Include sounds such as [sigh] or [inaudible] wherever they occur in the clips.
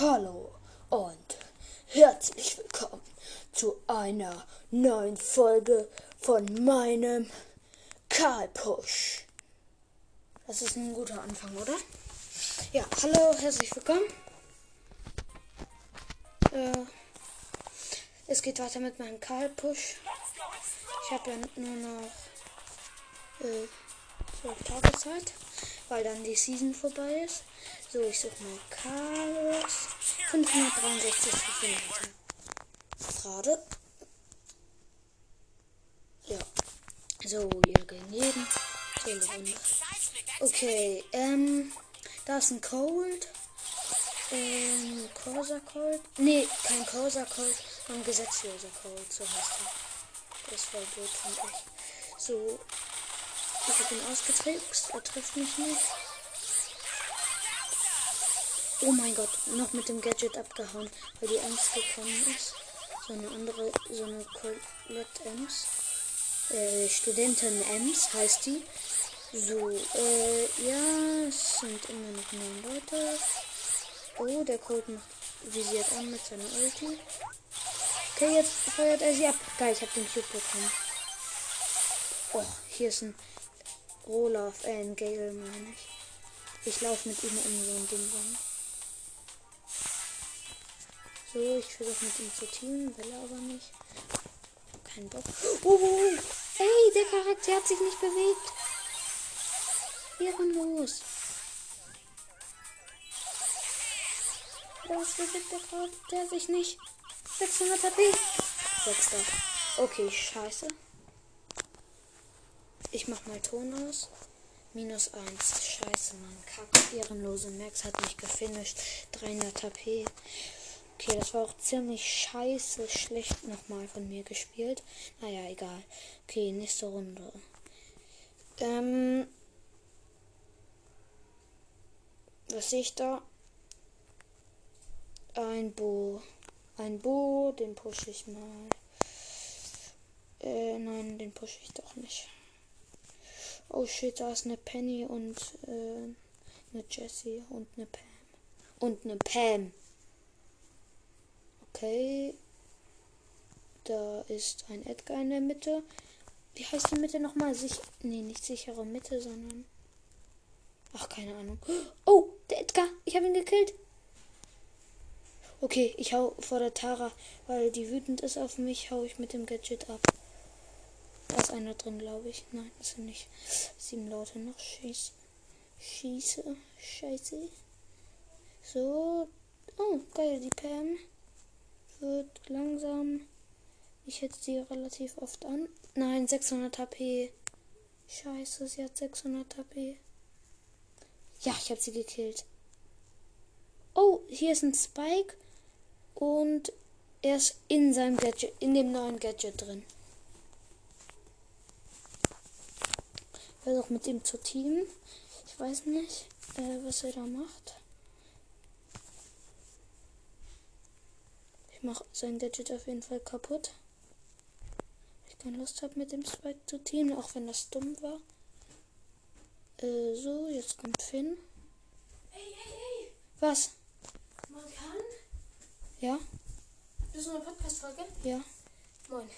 Hallo und herzlich willkommen zu einer neuen Folge von meinem Karl Push. Das ist ein guter Anfang, oder? Ja, hallo, herzlich willkommen. Äh, es geht weiter mit meinem Karl Push. Ich habe ja nur noch äh, zwölf Tage Zeit, weil dann die Season vorbei ist. So, ich suche mal Carlos. 563 Kilometer. Gerade. Ja. So, hier gegen jeden. Okay, ähm, da ist ein Cold. Ähm, Corsa Cold. Nee, kein Corsa Cold, sondern gesetzloser Cold, so heißt er. Das war gut, finde ich. So, ich habe ihn ausgetrickst, er trifft mich nicht. Oh mein Gott, noch mit dem Gadget abgehauen, weil die Ems gekommen ist. So eine andere, so eine Colette Ems. Äh, Studentin Ems heißt die. So, äh, ja, es sind immer noch neun Leute. Oh, der Colt macht visiert an mit seiner Ulti. Okay, jetzt feuert er sie ab. Geil, ich hab den Cube bekommen. Oh, hier ist ein Olaf, äh, ein Gale, meine ich. Ich laufe mit ihm um so ein Ding rum. So, ich versuche mit ihm zu teamen, will er aber nicht. Kein Bock. Oh, ey, der Charakter hat sich nicht bewegt. Ehrenlos. Was bewegt der Charakter sich nicht? 600 HP. Sechster. Okay, scheiße. Ich mach mal Ton aus. Minus 1. Scheiße, Mann. Kack. Ehrenlose Max hat mich gefinisht. 300 HP. Okay, das war auch ziemlich scheiße schlecht nochmal von mir gespielt. Naja, egal. Okay, nächste Runde. Ähm. Was sehe ich da? Ein Bo. Ein Bo, den pushe ich mal. Äh, nein, den pushe ich doch nicht. Oh shit, da ist eine Penny und äh, eine Jessie und eine Pam. Und eine Pam. Okay. Da ist ein Edgar in der Mitte. Wie heißt die Mitte nochmal? Sich nee, nicht sichere Mitte, sondern. Ach, keine Ahnung. Oh, der Edgar. Ich habe ihn gekillt. Okay, ich hau vor der Tara, weil die wütend ist auf mich, hau ich mit dem Gadget ab. Da ist einer drin, glaube ich. Nein, das sind nicht. Sieben Leute noch. Schieß. Schieße. Scheiße. So. Oh, geil, die Pam wird langsam. Ich hätte sie relativ oft an. Nein, 600 HP. Scheiße, sie hat 600 HP. Ja, ich habe sie gekillt. Oh, hier ist ein Spike. Und er ist in seinem Gadget, in dem neuen Gadget drin. Ich versuche mit ihm zu teamen. Ich weiß nicht, äh, was er da macht. Ich mache sein Gadget auf jeden Fall kaputt. Ich keine Lust habe mit dem Spike zu teamen, auch wenn das dumm war. Äh, so, jetzt kommt Finn. Ey, ey, ey! Was? Man kann. Ja? Bist du eine Podcast-Folge? Ja. Moin.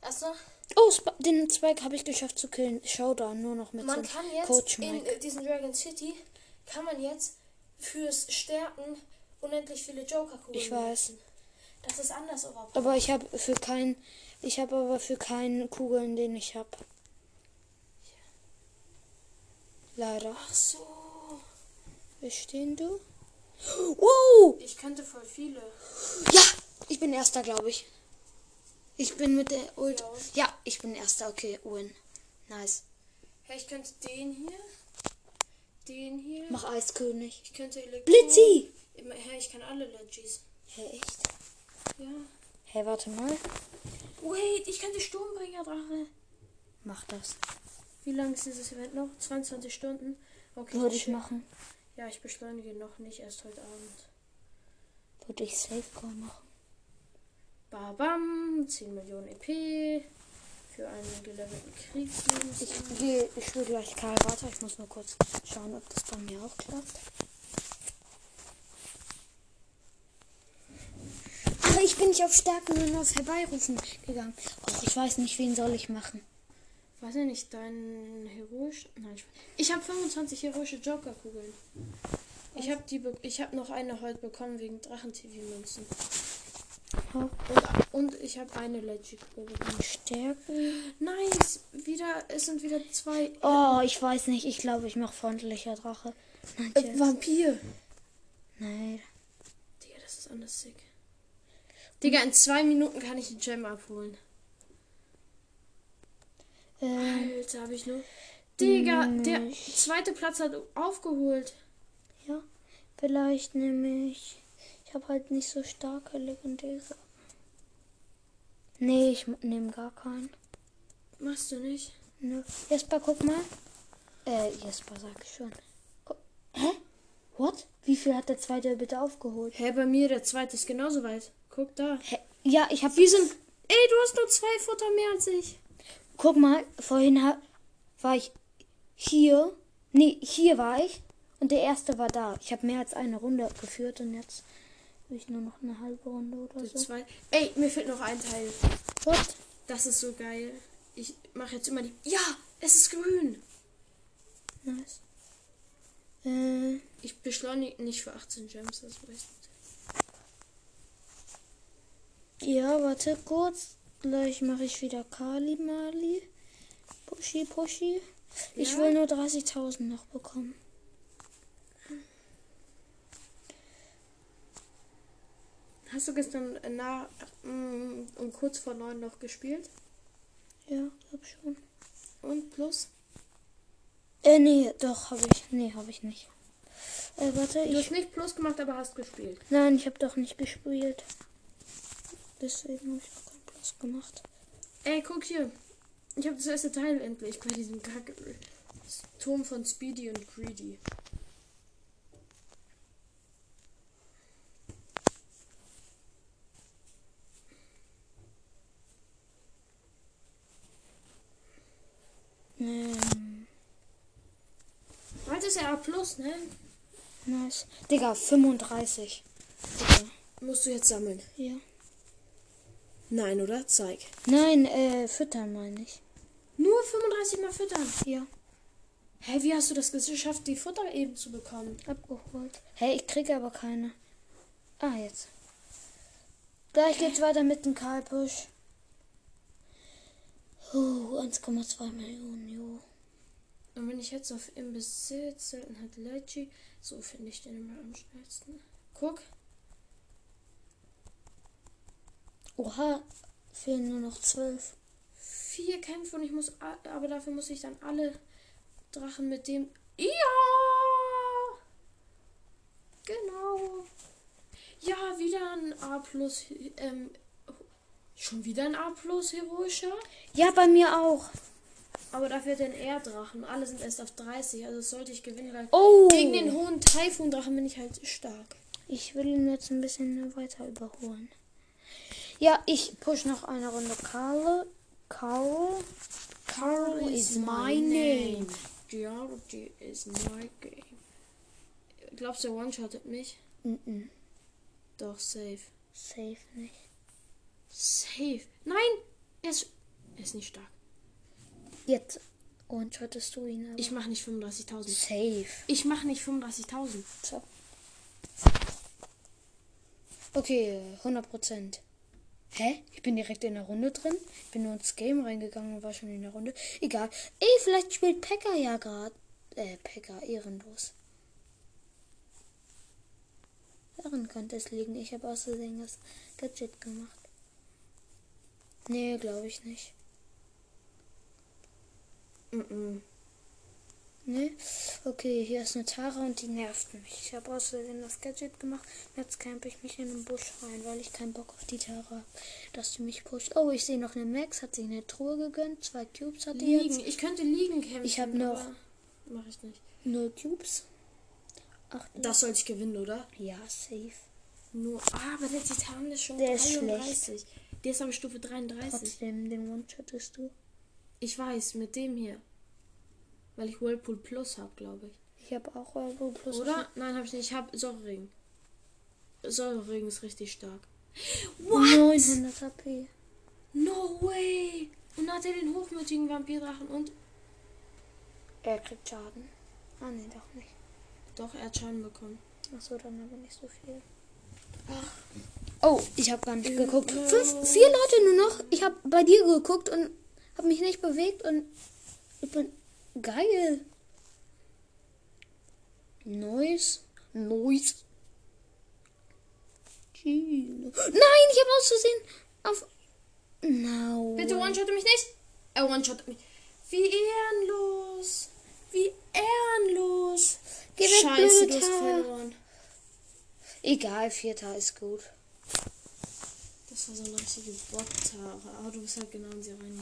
Erstmal, Oh, Sp den Spike habe ich geschafft zu killen. Showdown nur noch mit man so kann jetzt Coach in Mike. äh, diesem Dragon City, kann man jetzt fürs Stärken unendlich viele Joker-Kugeln Ich weiß. benutzen. Das ist anders, aber. Aber ich habe für keinen, ich habe aber für keinen Kugeln, den ich habe. Leider. Ach so. Wie stehen du? Wow! Ich könnte voll viele. Ja, ich bin erster, glaube ich. Ich bin mit der Ult. Ja. Ja, ich bin erster. Okay, win. Nice. Ja, ich könnte den hier. Den hier. Mach Eiskönig. Ich könnte Elektro. Blitzi! Hä, ich kann alle Legis. Hä, echt? Ja. Hä, warte mal. Wait, ich könnte Sturmbringer Drache. Mach das. Wie lang ist dieses Event noch? 22 Stunden? Okay. Würde ich machen. Ja, ich beschleunige noch nicht, erst heute Abend. Würde ich Safecore machen. Babam, 10 Millionen EP für einen gelevelten Kriegsdienst. Ich gehe, ich will gleich Karl weiter. Ich muss nur kurz schauen, ob das bei mir auch klappt. Ich bin nicht auf Stärken, sondern auf Herbeirufen gegangen. Och, ich weiß nicht, wen soll ich machen. Weiß ich nicht, dein heroisch. Nein, ich, ich habe 25 heroische Joker-Kugeln. Ich habe die, be- ich habe noch eine heute bekommen wegen Drachen-TV-Münzen. Und, und ich habe eine Legit-Kugel. Stärken. Nice, wieder, es sind wieder zwei. Oh, ich weiß nicht. Ich glaube, ich mache freundlicher Drache. Nein, Äh. Vampir. Nein. Digga, das ist anders sick. Digga, in zwei Minuten kann ich die Gem abholen. Ähm, Alter, habe ich nur. Digga, der zweite Platz hat aufgeholt. ja. Vielleicht nehme ich. Ich habe halt nicht so starke legendäre. Nee, ich nehme gar keinen. Machst du nicht? Nö. Jesper, guck mal. Äh, Jesper sag ich schon. Hä? What? Wie viel hat der zweite bitte aufgeholt? Hä, bei mir der zweite ist genauso weit. Guck da. Hä? Ja, ich habe. Wir sind. Ey, du hast nur zwei Futter mehr als ich. Guck mal, vorhin war ich hier. Nee, hier war ich. Und der erste war da. Ich habe mehr als eine Runde geführt und jetzt habe ich nur noch eine halbe Runde oder Der so. zwei. Ey, mir fehlt noch ein Teil. What? Das ist so geil. Ich mache jetzt immer die. Ja, es ist grün. Nice. Äh, Ich beschleunige nicht für 18 Gems, das weiß ich. Ja, warte kurz. Gleich mache ich wieder Kali Mali. Pushy, pushy. Ich Ja? will nur 30.000 noch bekommen. Hast du gestern äh, nach, mm, um kurz vor neun noch gespielt? Ja, glaub schon. Und plus? Äh, nee, doch, habe ich. Nee, habe ich nicht. Äh, warte, Du ich. hast nicht plus gemacht, aber hast gespielt. Nein, ich habe doch nicht gespielt. Deswegen habe ich noch keinen Plus gemacht. Ey, guck hier. Ich habe das erste Teil endlich bei diesem Kack Turm von Speedy und Greedy. Ähm, Heute ist ja A plus, ne? nice. Digga, 35. Digga. Musst du jetzt sammeln. Ja. Nein, oder? Zeig. Nein, äh, füttern meine ich. Nur 35 mal füttern. Ja, Hä, wie hast du das geschafft, die Futter eben zu bekommen? abgeholt. Hey, ich kriege aber keine. Ah, jetzt. Gleich geht's weiter mit dem Karl-Push. Oh, 1,2 Millionen, jo. Und wenn ich jetzt auf im Besitz selten hat Leggy, so finde ich den immer am schnellsten. Guck. Oha, fehlen nur noch 12. Vier Kämpfe und ich muss, aber dafür muss ich dann alle Drachen mit dem. Ja! Genau. Ja, wieder ein A plus, ähm, schon wieder ein A plus heroischer. Ja, bei mir auch. Aber dafür den R-Drachen. Alle sind erst auf 30, also sollte ich gewinnen, weil Oh! gegen den hohen Taifun-Drachen bin ich halt stark. Ich will ihn jetzt ein bisschen weiter überholen. Ja, ich push noch eine Runde Karl. Karl. Karl is my name. Geology is my game. Glaubst du, one-shottet mich? Mm Doch, safe. Safe nicht. Safe. Nein! Er ist, er ist nicht stark. Jetzt. Und schottest du ihn aber. Ich mach nicht 35.000. Safe. Ich mach nicht 35.000. So. Okay, 100 Prozent. Hä? Ich bin direkt in der Runde drin. Ich bin nur ins Game reingegangen und war schon in der Runde. Egal. Ey, vielleicht spielt Pekka ja gerade. Äh, Pekka, ehrenlos. Daran könnte es liegen. Ich habe Versehen das Gadget gemacht. Nee, glaube ich nicht. Mhm. Ne? Okay, hier ist eine Tara und die nervt mich. Ich habe Versehen das Gadget gemacht. Jetzt campe ich mich in den Busch rein, weil ich keinen Bock auf die Tara habe, dass die mich pusht. Oh, ich sehe noch eine Max, hat sich eine Truhe gegönnt. Zwei Cubes hat die Liegen. jetzt. Ich könnte liegen kämpfen. Ich hab noch- Mach ich nicht. Null Cubes. Ach, Das sollte ich gewinnen, oder? ja, safe. Nur. Ah, aber der Titan ist schon Der ist 33. Der ist aber Stufe 33. Trotzdem, den One-Shottest du. Ich weiß, mit dem hier. Weil ich Whirlpool Plus habe, glaube ich. Ich habe auch Euro plus. Oder? Nein, habe ich nicht. Ich habe Säurering. Säurering ist richtig stark. What? 900 HP. No way! Und hat er den hochmütigen Vampirdrachen und. Er kriegt Schaden. Ah, nee, doch nicht. Doch, er hat Schaden bekommen. Achso, dann aber nicht so viel. Oh, ich habe gar nicht geguckt. Fünf, vier Leute nur noch. Ich habe bei dir geguckt und habe mich nicht bewegt und ich bin geil. Neues, neues. Nein, ich habe aus Versehen auf. No. Bitte one-shotte mich nicht! Er one-shottet mich. Wie ehrenlos! Wie ehrenlos! Geh weg, Scheiße, du hast verloren. Egal, vierter ist gut. War so eine richtige Bot-Tara. Aber du bist halt genau in sie rein.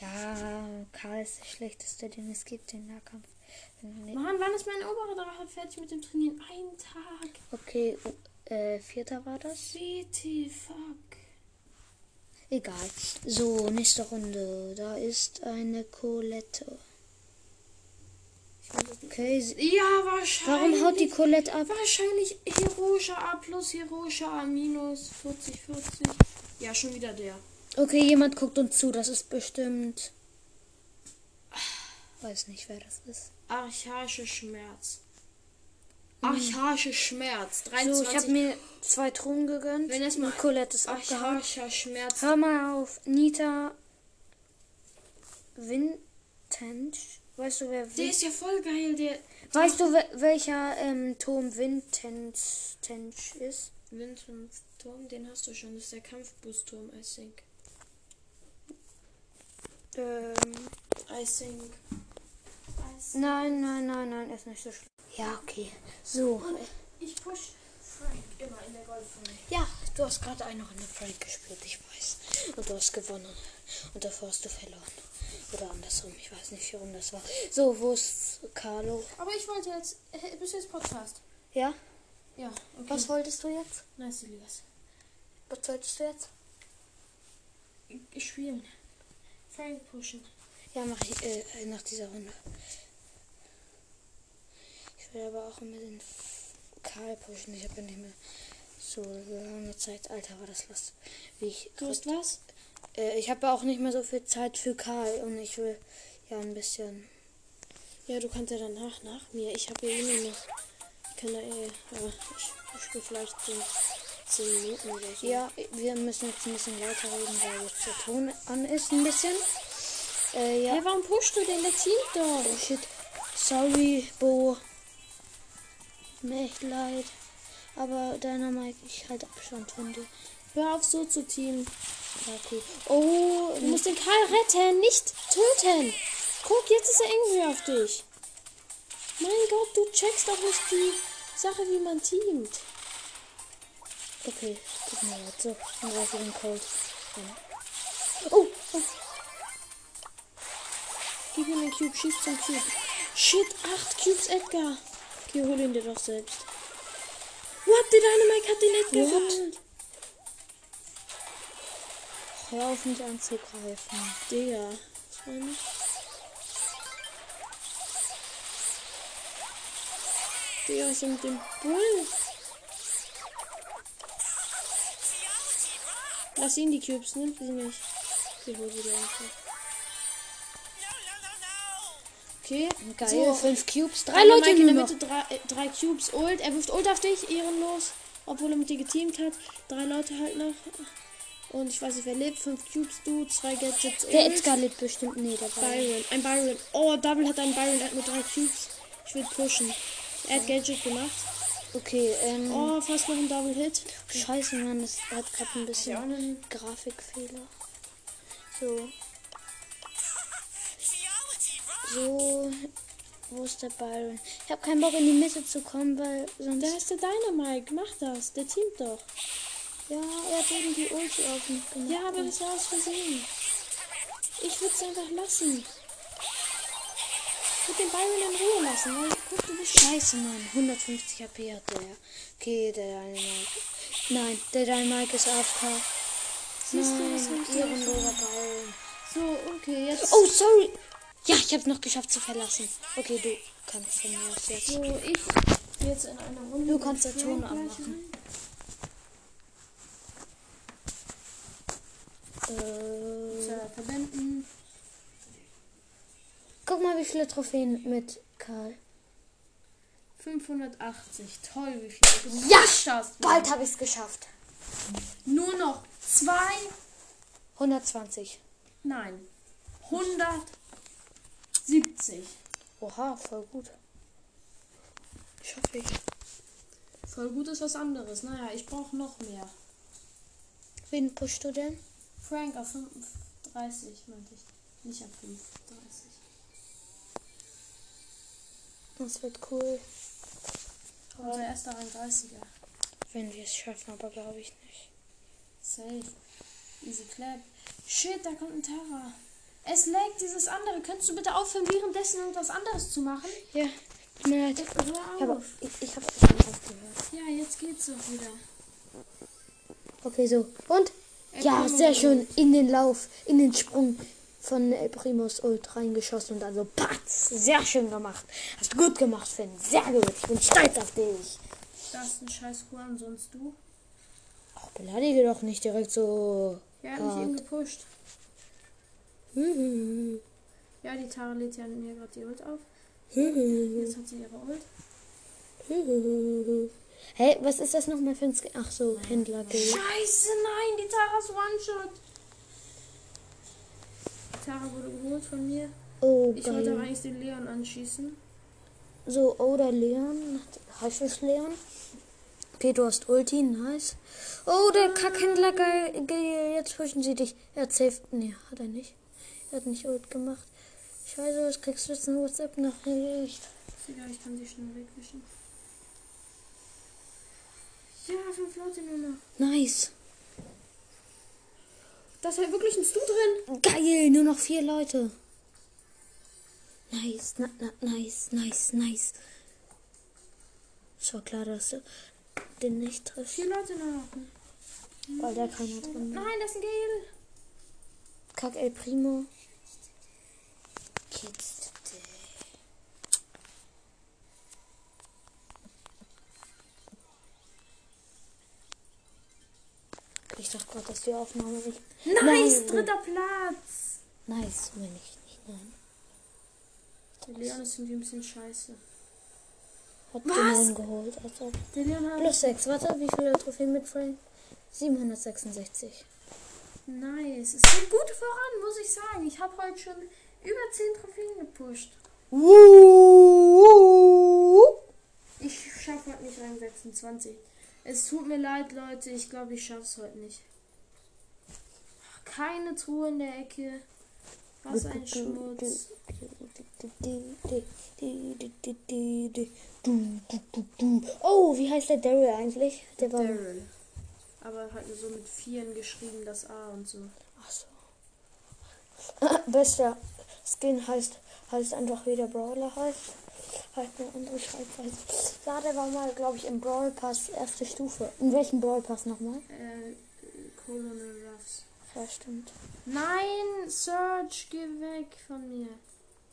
Ja, Karl ist der schlechteste, den es gibt im Nahkampf. Nicht- Mann, wann ist mein oberer Drache fertig mit dem Trainieren? Ein Tag. Okay, äh, vierter war das. BT, fuck. Egal. So, nächste Runde. Da ist eine Colette. Okay, Ja, wahrscheinlich. warum haut die Colette ab? Wahrscheinlich heroischer A plus, heroischer A minus, 40, 40. Ja, schon wieder der. Okay, jemand guckt uns zu. Das ist bestimmt. Weiß nicht, wer das ist. Archaische Schmerz. Archaische Schmerz. So, 23. ich habe mir zwei Truhen gegönnt. Wenn das mal- Colette ist. Archaischer Schmerz. Hör mal auf. Nita Vintage. Weißt du, wer Der Vin ist ja voll geil, der Weißt du, wel- welcher ähm, Turm Vintage ist? Windturm, den hast du schon. Das ist der Kampfboostturm, I think. Ähm, I think. nein, nein, nein, nein, ist nicht so schlimm. Ja, okay. So. Ich push Frank immer in der Goldfolge. Ja, du hast gerade eine Runde Frank gespielt, ich weiß. Und du hast gewonnen. Und davor hast du verloren. Oder andersrum, ich weiß nicht, warum das war. So, wo ist Carlo? Aber ich wollte jetzt. Äh, bist du jetzt Podcast? Ja? Ja, okay. Was wolltest du jetzt? Nice, Elias. Was wolltest du jetzt? Spielen. Frank pushen. Ja, mach ich äh, nach dieser Runde. Ich will aber auch immer den Karl pushen. Ich habe ja nicht mehr so lange Zeit. Alter, war das lustig. Wie ich Du hast was? Äh, ich habe auch nicht mehr so viel Zeit für Karl und ich will ja ein bisschen. Ja, du kannst ja danach nach mir. Ich habe ja eh nur ja eh. Aber ich, spiele vielleicht so 10 Minuten oder so. Ja, wir müssen jetzt ein bisschen lauter reden, weil jetzt der Ton an ist ein bisschen. Äh, ja. Hey, warum pushst du denn? Der Team doch. Oh shit. Sorry, Bo. Mir echt leid. Aber deiner Mike, ich halt Abstand von dir. Hör auf so zu teamen. Ja, okay. Oh, Du musst den Karl retten, nicht töten. Guck, jetzt ist er angry auf dich. Mein Gott, du checkst doch nicht die Sache, wie man teamt. okay. Tut mir leid. So, greife ich den Cold. Oh, oh. Gib ihm den Cube, schieß zum Cube. Shit, acht Cubes Edgar. Okay, hol ihn dir doch selbst. What, der Dynamite hat den Edgar What? geholt. Hör auf mich anzugreifen. Digga. Das war nicht. Digga, was ist mit dem Bull? Lass ihn die Cubes, nimm sie nicht. Sie hol sie dir einfach. Okay, Geil, So. fünf Cubes. Drei Einer Leute Mike in der. Mitte, drei, äh, drei Cubes. Ult, er wirft Ult auf dich, ehrenlos. Obwohl er mit dir geteamt hat. Drei Leute halt noch. Und ich weiß nicht, wer lebt. Fünf Cubes, du, zwei Gadgets. Der Ult. Edgar lebt bestimmt. Nee, der war. Byron, ein Byron. Oh, Double hat einen Byron, der hat nur drei Cubes. Ich will pushen. Er hat Gadget gemacht. Okay, ähm. Oh, fast noch ein Double Hit. Scheiße, Mann, das hat gerade ein Ja, bisschen einen Grafikfehler. So. So. Wo ist der Byron? Ich habe keinen Bock in die Mitte zu kommen, weil sonst. Da ist der Dynamite. Mach das. Der teamt doch. ja, er hat eben die Ulti auf mich gemacht. Ja, aber das war aus Versehen. Ich würde es einfach lassen. Ich würde den Byron in Ruhe lassen, guck, du bist Scheiße, Mann. 150 HP hat der. Okay, der Dynamite. Nein, der Dynamite ist AFK. Siehst du, das Nein, ich dir ehrenloser Byron. So, okay, jetzt. Oh, sorry. Ja, ich habe noch geschafft zu verlassen. Okay, du kannst von mir aus jetzt. So, ich jetzt in einer Runde. Du kannst den Ton anmachen. Äh, verwenden. guck mal, wie viele Trophäen mit Karl. 580. Toll, wie viele du Ja, hast. Bald habe ich es geschafft. Nur noch zwei. 120. Nein. 170. Oha, voll gut. Schaffe ich. Voll gut ist was anderes. Naja, ich brauche noch mehr. Wen pushst du denn? Frank auf 35, meinte ich. Nicht auf 35. Das wird cool. Aber der erste 31er. Wenn wir es schaffen, aber glaube ich nicht. Safe. Easy clap. Shit, da kommt ein Terra. Es laggt dieses andere. Könntest du bitte aufhören, währenddessen irgendwas anderes zu machen? Ja, mir leid. Hör auf. ich, ich habe schon aufgehört. Ja, jetzt geht's doch wieder. Okay, so. Und? Ja, sehr schön. In den Lauf, in den Sprung von El Primos Ult reingeschossen und also patz. Sehr schön gemacht. Hast du gut gemacht, Finn. Sehr gut. Ich bin stolz auf dich. Das ist ein scheiß Kuan, sonst du. Ach, beleidige doch nicht direkt so. Ja, mich Hart. eben gepusht. [laughs] Ja, die Tara lädt ja mir gerade die Ult auf. hü, Jetzt hat sie ihre Ult. hü. Hey, was ist das nochmal für ein Sk Ach so, Händler. Scheiße, nein, die Tara ist One-Shot. Tara wurde geholt von mir. Oh, Ich wollte aber geil. eigentlich den Leon anschießen. So, oder Leon. Heißt es Leon? Okay, du hast Ulti, nice. Oh, der Kackhändler, geil, geil. Jetzt pushen sie dich. Er hat safe. Nee, hat er nicht. Er hat nicht Ult gemacht. Scheiße, was kriegst du jetzt eine WhatsApp-Nachricht? Ich kann die schnell wegwischen. Ja, fünf Leute nur noch. Nice. Da ist halt wirklich ein Stu drin. Geil, nur noch vier Leute. Nice, na, na, nice, nice, nice. Es war klar, dass du den nicht triffst, Vier Leute nur noch. weil da keiner drin war. Nein, das ist ein Gale. Kack El Primo. Kids Ich dachte gerade, dass die Aufnahme nicht. Nice, Nein. dritter Platz. Nice, meine ich nicht. Nein. Der Leon ist irgendwie ein bisschen scheiße. Hat Was? den geholt. Also. Der Leon hat. Plus 6. Warte, wie viele Trophäen mit Frank? 766. Nice. Es geht gut voran, muss ich sagen. Ich habe heute schon über 10 Trophäen gepusht. Ich schaffe heute nicht Rang 26. Es tut mir leid, Leute. Ich glaube, ich schaffe es heute nicht. Keine Truhe in der Ecke. Was ein Schmutz. Oh, wie heißt der Daryl eigentlich? Der war. Daryl. Aber halt so mit Vieren geschrieben, das A und so. Ach so. [clears throat] Bester Skin heißt, heißt einfach wie der Brawler heißt. Halt eine andere Schreibweise. Ja, der war mal, glaube ich, im Brawl Pass erste Stufe. In welchem Brawl Pass nochmal? Äh, Colonel Ruffs. Ja, stimmt. Nein, Search, geh weg von mir.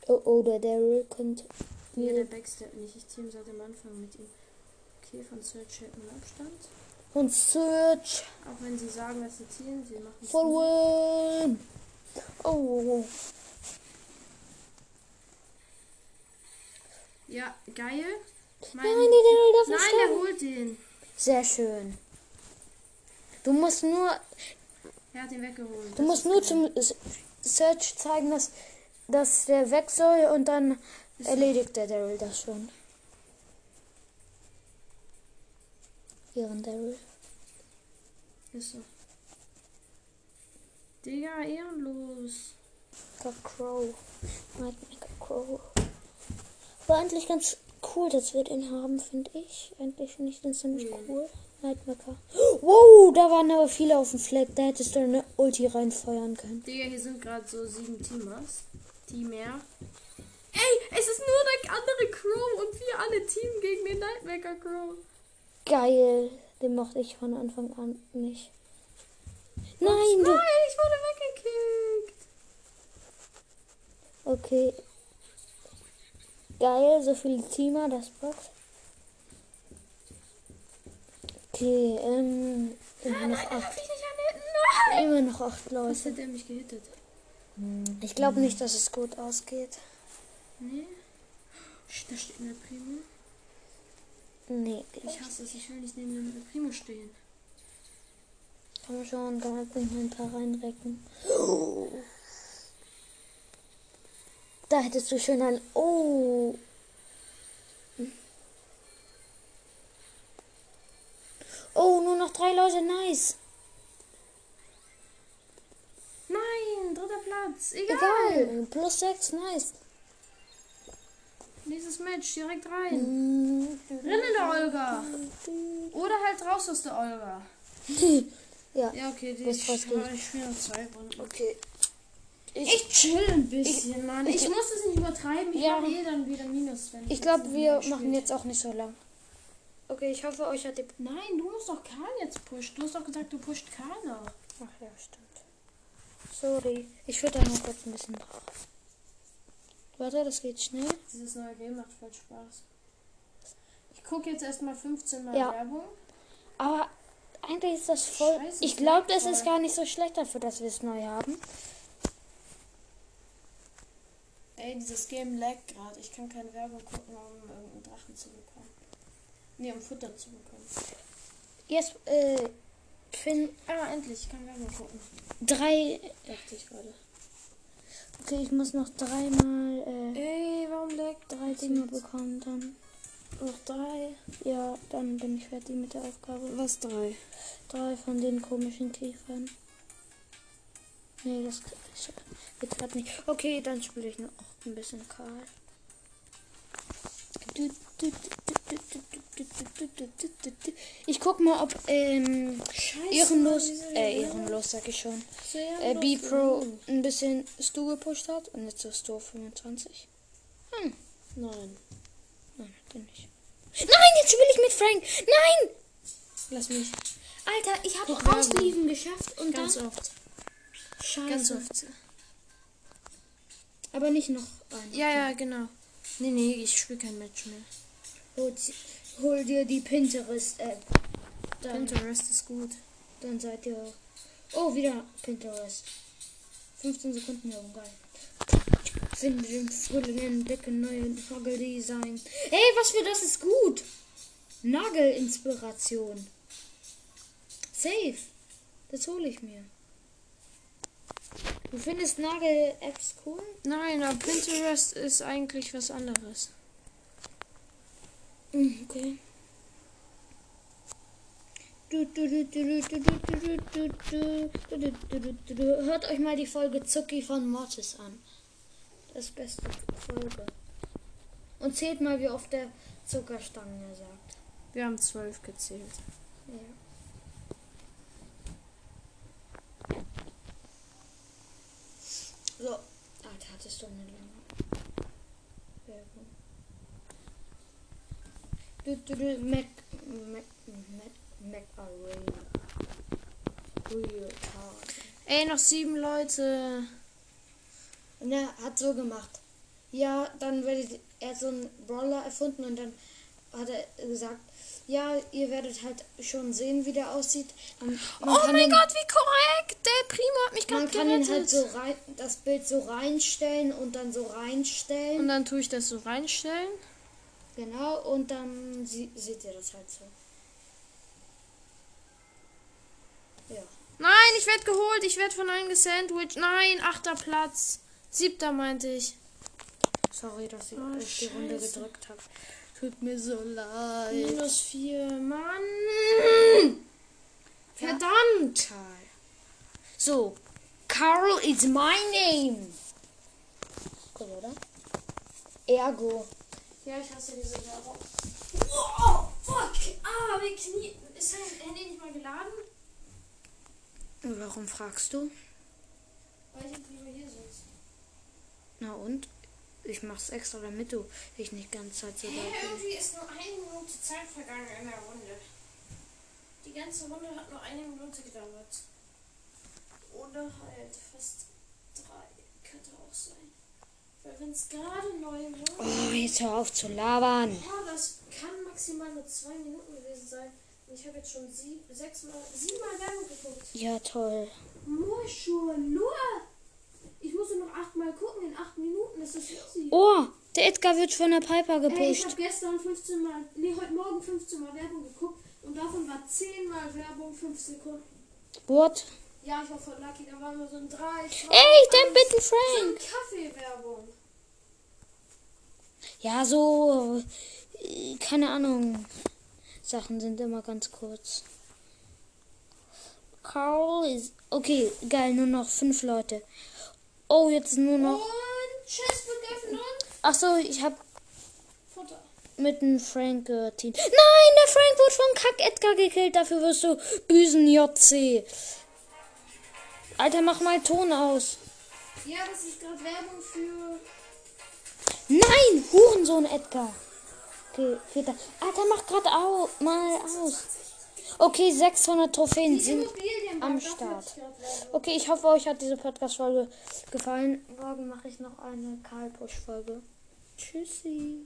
Oh, oh, der Daryl könnte. Nee, der mir backsteppt nicht. Ich team seit dem Anfang mit ihm. Okay, von Search hält man Abstand. Und Search Auch wenn sie sagen, dass sie zielen, sie machen es for nicht. win. Oh, oh, oh. Ja, geil. Mein Nein, darf nicht Nein, der sterben. holt den. Sehr schön. Du musst nur, Er hat ihn weggeholt. du musst nur zum Search zeigen, dass, dass der weg soll und dann Ist erledigt der Daryl das schon. Ihren Daryl. Ist so. Digga, ehrenlos. Der Crow. Nightmaker Crow. War eigentlich ganz cool, dass wir den haben, finde ich. Eigentlich finde ich den ziemlich Mhm. cool. Nightmaker. Wow, da waren aber viele auf dem Fleck. Da hättest du eine Ulti reinfeuern können. Digga, hier sind gerade so sieben Teamers. Teamer. Ey, es ist nur der andere Crow und wir alle Team gegen den Nightmaker Crow. Geil. Den mochte ich von Anfang an nicht. Nein, Nein, ich wurde weggekickt. Okay. Geil, so viele Teamer, das bockt. Okay, ähm. Immer noch acht. Immer noch acht Was Leute. hat er mich gehittet? Ich glaube nicht, dass es gut ausgeht. Nee. Da steht eine Primo. Nee, Ich hasse es, ich will nicht neben dem Primo stehen. Komm schon, kann man mal ein paar reinrecken. [laughs] Da hättest du schön ein Oh. Oh, nur noch drei Leute, nice. Nein, dritter Platz. Egal. Egal, plus sechs, nice. Nächstes Match, direkt rein. Mm. Rennen der Olga. Oder halt raus aus der Olga. [laughs] Ja, Ja, okay, die Was ich, ich spiele noch zwei Runden. okay. Ich chill ein bisschen, Mann. Ich, muss es nicht übertreiben. Ich Ja. mache eh dann wieder Minus, wenn Ich glaube, wir machen spielt. jetzt auch nicht so lang. Okay, ich hoffe, euch hat die. Nein, du musst doch Karl jetzt pushen. Du hast doch gesagt, du pusht Karl noch. Ach ja, stimmt. Sorry. Ich würde da noch kurz ein bisschen drauf. Warte, das geht schnell. Dieses neue Game macht voll Spaß. Ich gucke jetzt erstmal 15 Mal Ja. Werbung. Aber eigentlich ist das voll. Scheiße, ich glaube, voll. das ist gar nicht so schlecht dafür, dass wir es neu haben. Ey, dieses Game laggt gerade. Ich kann keine Werbung gucken, um irgendeinen Drachen zu bekommen. Nee, um Futter zu bekommen. Jetzt, äh, Finn, Ah, endlich. Ich kann Werbung gucken. drei. Dachte ich gerade. Okay, ich muss noch dreimal, äh, Ey, warum laggt drei Dinge bekommen. Dann, Noch drei. ja, dann bin ich fertig mit der Aufgabe. Was drei? Drei von den komischen Käfern. Nee, das geht gerade nicht. Okay, dann spiele ich noch ein bisschen Karl. Ich guck mal, ob ähm, Scheiße. ehrenlos, äh, ehrenlos sag ich schon, äh, B-Pro ein bisschen Stu gepusht hat und jetzt ist Stu 25. Hm, Nein. nein, hat er nicht. Nein, jetzt spiele ich mit Frank. Nein! Lass mich. Alter, ich habe Werbung. Ausliefen geschafft und Ganz dann... oft. Scheiße. Ganz oft. Aber nicht noch ein. Ja, ja, genau. Nee, nee, ich spiele kein Match mehr. Hol, hol dir die Pinterest-App. Pinterest ist gut. dann seid ihr. Oh, wieder Pinterest. 15 Sekunden Werbung, geil. Finde den Frühling, entdecke neue Nageldesign. Ey, was für das ist gut. Nagelinspiration. Safe. Das hole ich mir. Du findest Nagel-Apps cool? Nein, aber Pinterest ist eigentlich was anderes. Okay. Hört euch mal die Folge Zucki von Mortis an. Das beste Folge. Und zählt mal, wie oft der Zuckerstangen sagt. Wir haben zwölf gezählt. Ja. So. Alter, hattest du eine lange Werbung. Du, du, du, Mac, Mac, Mac, Mac Arena. Ey, noch sieben Leute. Und er hat so gemacht. Ja, dann werdet er hat so einen Brawler erfunden und dann hat er gesagt, ja, ihr werdet halt schon sehen, wie der aussieht. Man, man oh mein ihn- Gott, wie korrekt! Der Primo hat mich Man gerade kann ihn halt gerettet. so rein, das Bild so reinstellen und dann so reinstellen. Und dann tue ich das so reinstellen. genau, und dann sie, seht ihr das halt so. Ja. Nein, ich werde geholt. Ich werde von allen gesandwiched. Nein, achter Platz. Siebter meinte ich. Sorry, dass ich Oh, die Runde gedrückt habe. Tut mir so leid. Minus vier. Mann! Verdammt! So, Carl is my name. Cool, oder? Ergo. Ja, ich hasse diese Werbung. Oh, fuck! Ah, mein Knie. Ist dein Handy nicht mal geladen? Warum fragst du? Weil ich jetzt lieber hier sitze. Na und? Ich mach's extra, damit du dich nicht ganz Zeit so weit irgendwie ist nur eine Minute Zeit vergangen in der Runde. Die ganze Runde hat nur eine Minute gedauert. Oder halt fast drei. Könnte auch sein. Weil wenn es gerade neu war. Oh, jetzt hör auf zu labern. Ja, das kann maximal nur zwei Minuten gewesen sein. Und ich habe jetzt schon sieb, sechs Mal, siebenmal Werbung geguckt. Ja, toll. Moschur, nur. Ich muss nur noch achtmal gucken in acht Minuten. Das ist easy. Oh, der Edgar wird von der Piper Ey, ich gepusht. habe gestern 15 Mal, nee, heute Morgen 15 Mal Werbung geguckt und davon war 10 Mal Werbung 5 Sekunden. What? Ja, ich war voll lucky, da waren wir so ein 3, 2, Ey, dann bitte so Frank. eine Kaffeewerbung. Ja, so. äh, Keine Ahnung. Sachen sind immer ganz kurz. Carl ist. Okay, geil, nur noch fünf Leute. Oh, jetzt nur noch. Und Chest wird geöffnet und Ach so, ich hab Futter. mit dem Frank Team. Nein, der Frank wird von Kack Edgar gekillt. Dafür wirst du Büsen JC. Alter, mach mal Ton aus. Ja, das ist gerade Werbung für. Nein, Hurensohn Edgar. Okay, vierter. Alter, mach grad au mal aus. Okay, 600 Trophäen sind am Start. Okay, ich hoffe, euch hat diese Podcast-Folge gefallen. Morgen mache ich noch eine Karl-Push-Folge. Tschüssi.